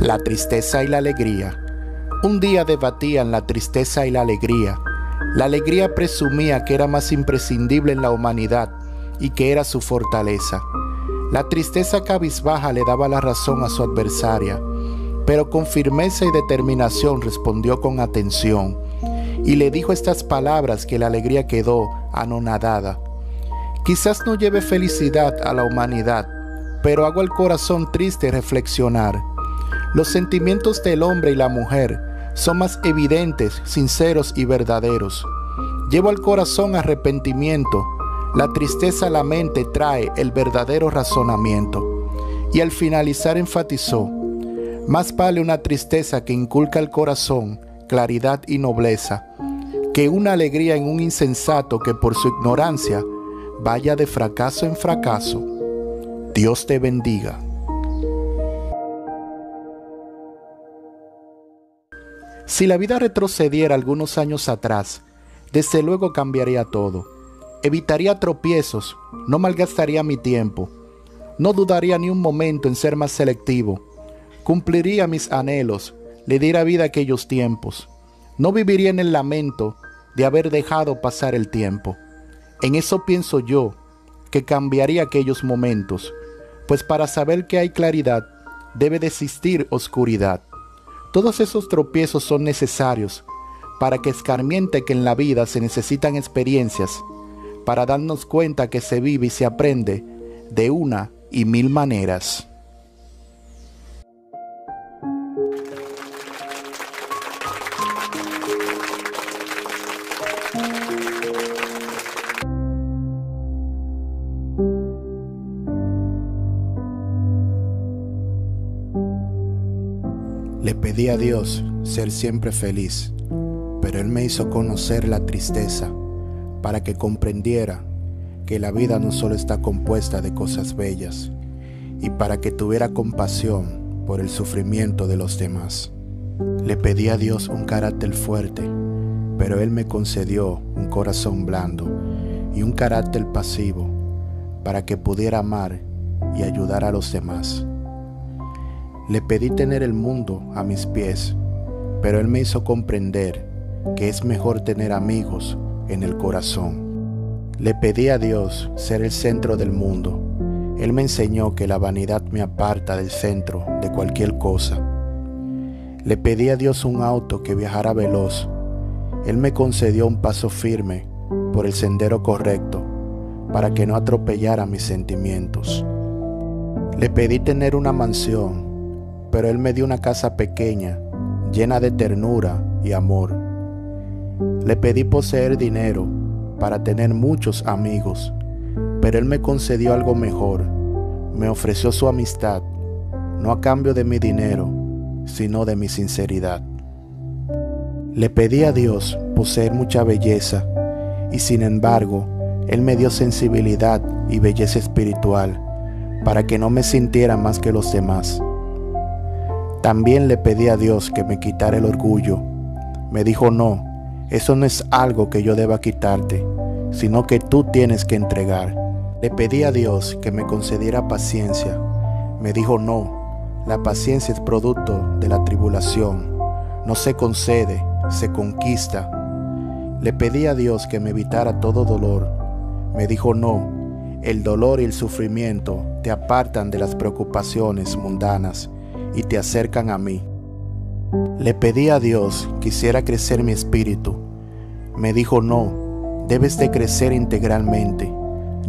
La tristeza y la alegría. Un día debatían la tristeza y la alegría. La alegría presumía que era más imprescindible en la humanidad y que era su fortaleza. La tristeza cabizbaja le daba la razón a su adversaria, pero con firmeza y determinación respondió con atención y le dijo estas palabras que la alegría quedó anonadada. Quizás no lleve felicidad a la humanidad, pero hago el corazón triste reflexionar. Los sentimientos del hombre y la mujer son más evidentes, sinceros y verdaderos. Llevo al corazón arrepentimiento, la tristeza a la mente trae el verdadero razonamiento. Y al finalizar enfatizó, más vale una tristeza que inculca al corazón claridad y nobleza, que una alegría en un insensato que por su ignorancia vaya de fracaso en fracaso. Dios te bendiga. Si la vida retrocediera algunos años atrás, desde luego cambiaría todo. Evitaría tropiezos, no malgastaría mi tiempo, no dudaría ni un momento en ser más selectivo, cumpliría mis anhelos, le diera vida a aquellos tiempos. No viviría en el lamento de haber dejado pasar el tiempo. En eso pienso yo, que cambiaría aquellos momentos, pues para saber que hay claridad, debe de existir oscuridad. Todos esos tropiezos son necesarios para que escarmiente que en la vida se necesitan experiencias, para darnos cuenta que se vive y se aprende de una y mil maneras. Pedí a Dios ser siempre feliz, pero Él me hizo conocer la tristeza para que comprendiera que la vida no solo está compuesta de cosas bellas y para que tuviera compasión por el sufrimiento de los demás. Le pedí a Dios un carácter fuerte, pero Él me concedió un corazón blando y un carácter pasivo para que pudiera amar y ayudar a los demás. Le pedí tener el mundo a mis pies, pero Él me hizo comprender que es mejor tener amigos en el corazón. Le pedí a Dios ser el centro del mundo. Él me enseñó que la vanidad me aparta del centro de cualquier cosa. Le pedí a Dios un auto que viajara veloz. Él me concedió un paso firme por el sendero correcto para que no atropellara mis sentimientos. Le pedí tener una mansión pero Él me dio una casa pequeña, llena de ternura y amor. Le pedí poseer dinero para tener muchos amigos, pero Él me concedió algo mejor. Me ofreció su amistad, no a cambio de mi dinero, sino de mi sinceridad. Le pedí a Dios poseer mucha belleza, y sin embargo, Él me dio sensibilidad y belleza espiritual, para que no me sintiera más que los demás. También le pedí a Dios que me quitara el orgullo. Me dijo, no, eso no es algo que yo deba quitarte, sino que tú tienes que entregar. Le pedí a Dios que me concediera paciencia. Me dijo, no, la paciencia es producto de la tribulación. No se concede, se conquista. Le pedí a Dios que me evitara todo dolor. Me dijo, no, el dolor y el sufrimiento te apartan de las preocupaciones mundanas y te acercan a mí. Le pedí a Dios que hiciera crecer mi espíritu. Me dijo, no, debes de crecer integralmente.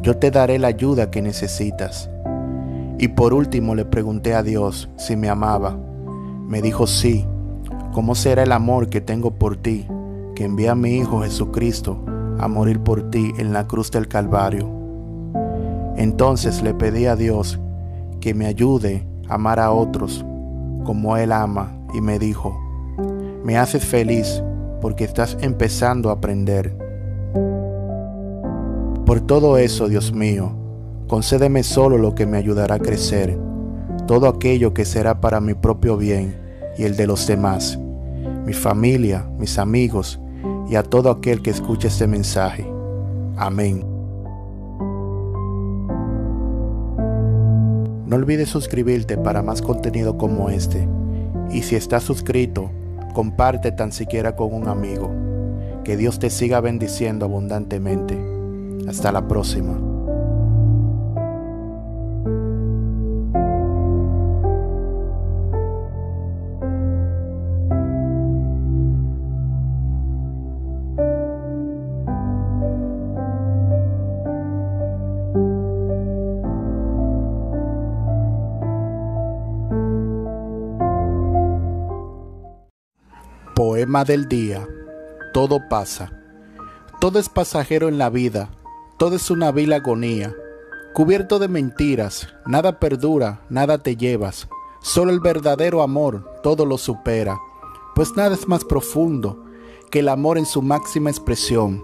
Yo te daré la ayuda que necesitas. Y por último le pregunté a Dios si me amaba. Me dijo, sí. ¿Cómo será el amor que tengo por ti, que envía a mi Hijo Jesucristo a morir por ti en la cruz del Calvario? Entonces le pedí a Dios que me ayude a amar a otros como Él ama y me dijo, me haces feliz porque estás empezando a aprender. Por todo eso, Dios mío, concédeme solo lo que me ayudará a crecer, todo aquello que será para mi propio bien y el de los demás, mi familia, mis amigos y a todo aquel que escuche este mensaje. Amén. No olvides suscribirte para más contenido como este. Y si estás suscrito, comparte tan siquiera con un amigo. Que Dios te siga bendiciendo abundantemente. Hasta la próxima. Del día. Todo pasa. Todo es pasajero en la vida. Todo es una vil agonía. Cubierto de mentiras, nada perdura, nada te llevas. Solo el verdadero amor todo lo supera. Pues nada es más profundo que el amor en su máxima expresión.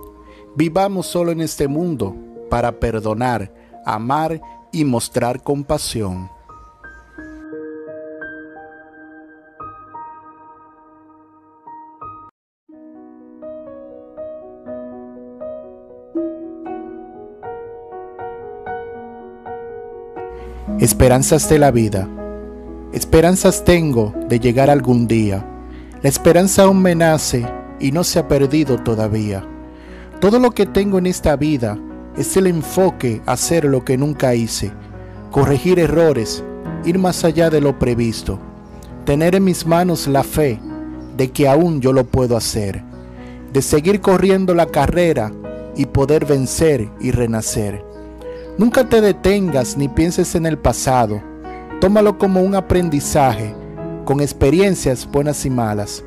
Vivamos solo en este mundo para perdonar, amar y mostrar compasión. Esperanzas de la vida. Esperanzas tengo de llegar algún día. La esperanza aún me nace y no se ha perdido todavía. Todo lo que tengo en esta vida es el enfoque a hacer lo que nunca hice, corregir errores, ir más allá de lo previsto, tener en mis manos la fe de que aún yo lo puedo hacer, de seguir corriendo la carrera y poder vencer y renacer. Nunca te detengas ni pienses en el pasado. Tómalo como un aprendizaje, con experiencias buenas y malas.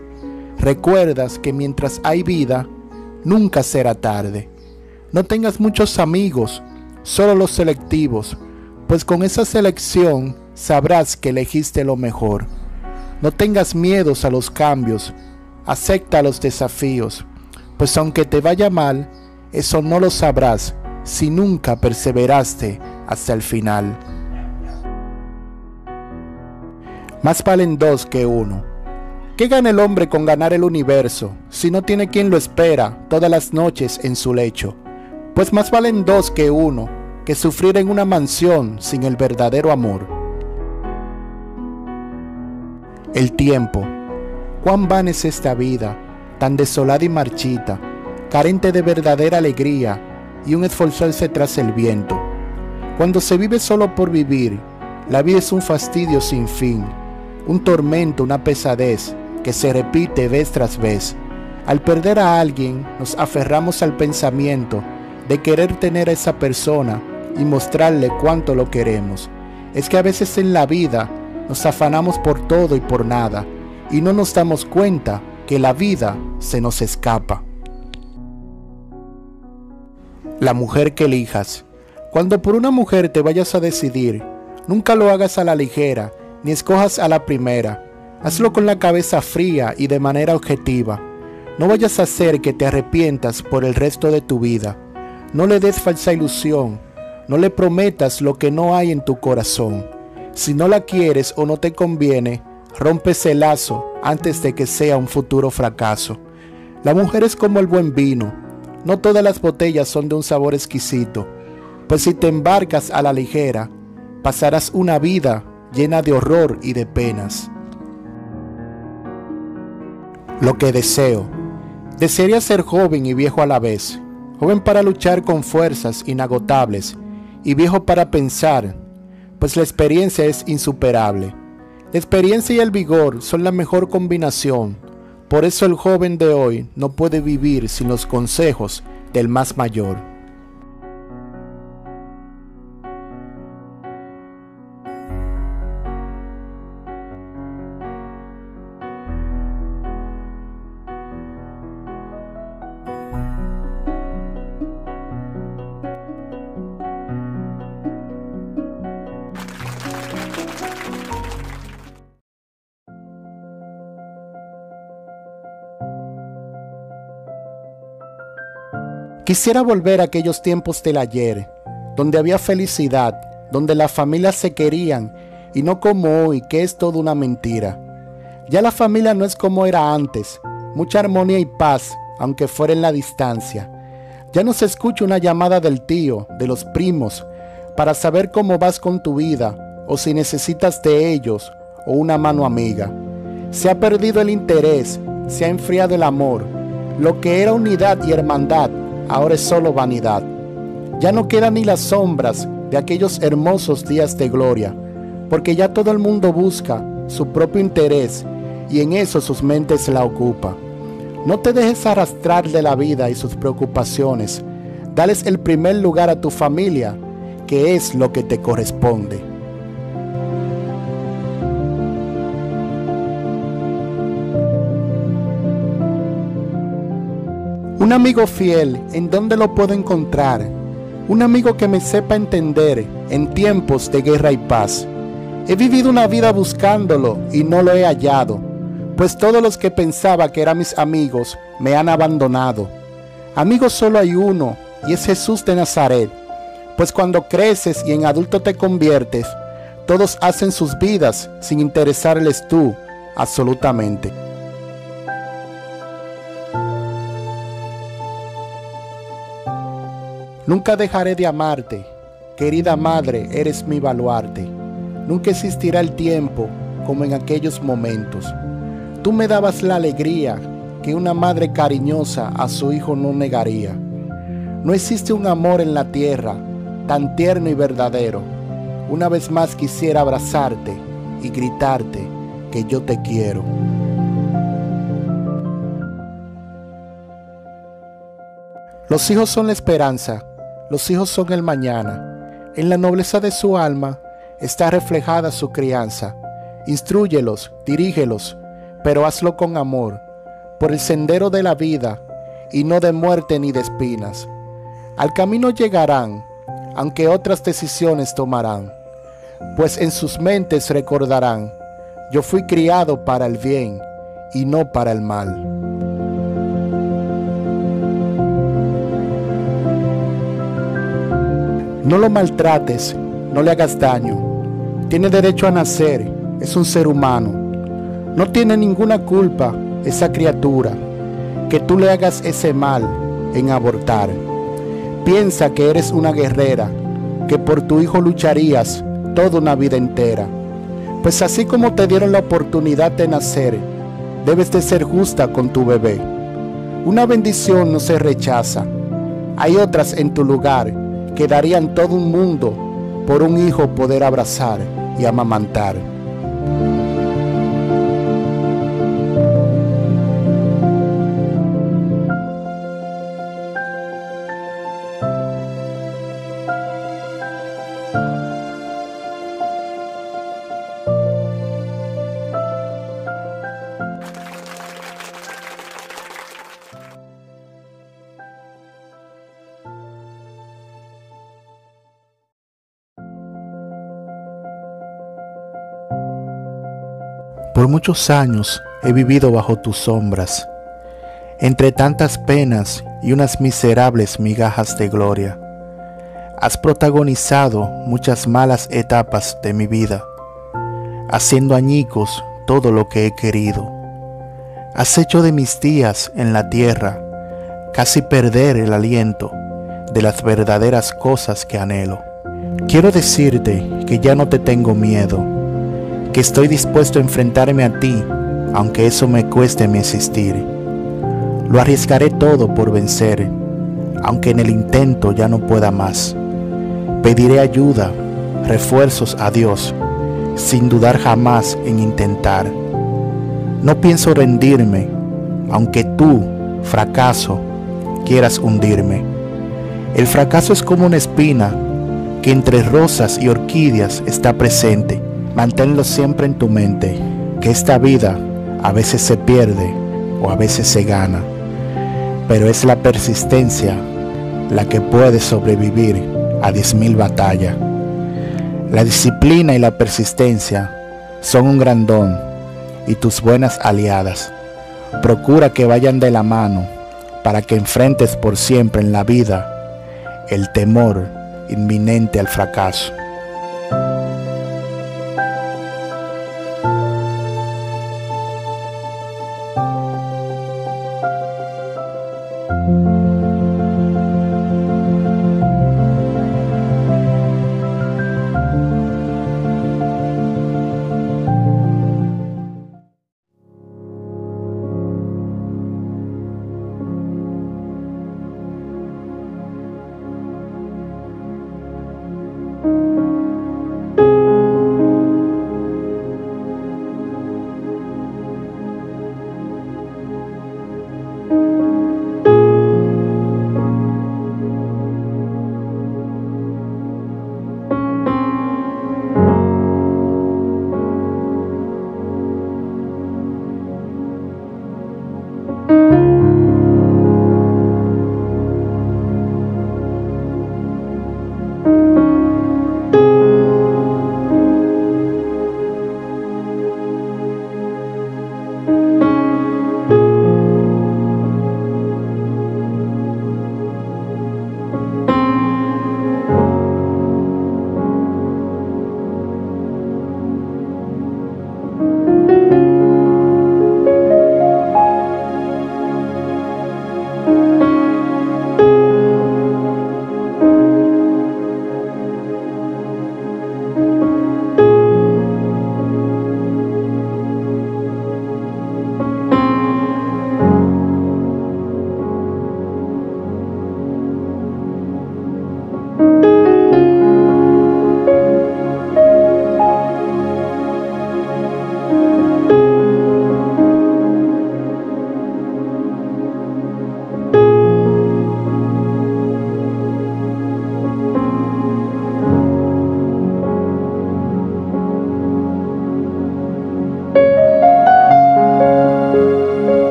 Recuerdas que mientras hay vida, nunca será tarde. No tengas muchos amigos, solo los selectivos, pues con esa selección sabrás que elegiste lo mejor. No tengas miedos a los cambios, acepta los desafíos, pues aunque te vaya mal, eso no lo sabrás si nunca perseveraste hasta el final. Más valen dos que uno. ¿Qué gana el hombre con ganar el universo si no tiene quien lo espera todas las noches en su lecho? Pues más valen dos que uno que sufrir en una mansión sin el verdadero amor. El tiempo. Cuán van es esta vida, tan desolada y marchita, carente de verdadera alegría y un esforzarse tras el viento. Cuando se vive solo por vivir, la vida es un fastidio sin fin, un tormento, una pesadez que se repite vez tras vez. Al perder a alguien, nos aferramos al pensamiento de querer tener a esa persona y mostrarle cuánto lo queremos. Es que a veces en la vida nos afanamos por todo y por nada y no nos damos cuenta que la vida se nos escapa la mujer que elijas. Cuando por una mujer te vayas a decidir, nunca lo hagas a la ligera, ni escojas a la primera. Hazlo con la cabeza fría y de manera objetiva. No vayas a hacer que te arrepientas por el resto de tu vida. No le des falsa ilusión. No le prometas lo que no hay en tu corazón. Si no la quieres o no te conviene, rompe ese lazo antes de que sea un futuro fracaso. La mujer es como el buen vino no todas las botellas son de un sabor exquisito, pues si te embarcas a la ligera, pasarás una vida llena de horror y de penas. Lo que deseo. Desearía ser joven y viejo a la vez, joven para luchar con fuerzas inagotables y viejo para pensar, pues la experiencia es insuperable. La experiencia y el vigor son la mejor combinación por eso el joven de hoy no puede vivir sin los consejos del más mayor. Quisiera volver a aquellos tiempos del ayer, donde había felicidad, donde las familias se querían y no como hoy, que es toda una mentira. Ya la familia no es como era antes, mucha armonía y paz, aunque fuera en la distancia. Ya no se escucha una llamada del tío, de los primos, para saber cómo vas con tu vida o si necesitas de ellos o una mano amiga. Se ha perdido el interés, se ha enfriado el amor. Lo que era unidad y hermandad ahora es solo vanidad. Ya no quedan ni las sombras de aquellos hermosos días de gloria, porque ya todo el mundo busca su propio interés y en eso sus mentes la ocupa. No te dejes arrastrar de la vida y sus preocupaciones. Dales el primer lugar a tu familia, que es lo que te corresponde. Un amigo fiel, ¿en dónde lo puedo encontrar? Un amigo que me sepa entender en tiempos de guerra y paz. He vivido una vida buscándolo y no lo he hallado, pues todos los que pensaba que eran mis amigos me han abandonado. Amigos solo hay uno, y es Jesús de Nazaret, pues cuando creces y en adulto te conviertes, todos hacen sus vidas sin interesarles tú absolutamente. Nunca dejaré de amarte, querida madre, eres mi baluarte. Nunca existirá el tiempo como en aquellos momentos. Tú me dabas la alegría que una madre cariñosa a su hijo no negaría. No existe un amor en la tierra tan tierno y verdadero. Una vez más quisiera abrazarte y gritarte que yo te quiero. Los hijos son la esperanza los hijos son el mañana. En la nobleza de su alma está reflejada su crianza. Instruyelos, dirígelos, pero hazlo con amor, por el sendero de la vida, y no de muerte ni de espinas. Al camino llegarán, aunque otras decisiones tomarán, pues en sus mentes recordarán, yo fui criado para el bien y no para el mal. No lo maltrates, no le hagas daño. Tiene derecho a nacer, es un ser humano. No tiene ninguna culpa esa criatura que tú le hagas ese mal en abortar. Piensa que eres una guerrera, que por tu hijo lucharías toda una vida entera. Pues así como te dieron la oportunidad de nacer, debes de ser justa con tu bebé. Una bendición no se rechaza. Hay otras en tu lugar que darían todo un mundo por un hijo poder abrazar y amamantar. Por muchos años he vivido bajo tus sombras, entre tantas penas y unas miserables migajas de gloria. Has protagonizado muchas malas etapas de mi vida, haciendo añicos todo lo que he querido. Has hecho de mis días en la tierra casi perder el aliento de las verdaderas cosas que anhelo. Quiero decirte que ya no te tengo miedo que estoy dispuesto a enfrentarme a ti, aunque eso me cueste mi existir. Lo arriesgaré todo por vencer, aunque en el intento ya no pueda más. Pediré ayuda, refuerzos a Dios, sin dudar jamás en intentar. No pienso rendirme, aunque tú, fracaso, quieras hundirme. El fracaso es como una espina que entre rosas y orquídeas está presente Manténlo siempre en tu mente, que esta vida a veces se pierde o a veces se gana, pero es la persistencia la que puede sobrevivir a 10.000 batallas. La disciplina y la persistencia son un gran don y tus buenas aliadas. Procura que vayan de la mano para que enfrentes por siempre en la vida el temor inminente al fracaso.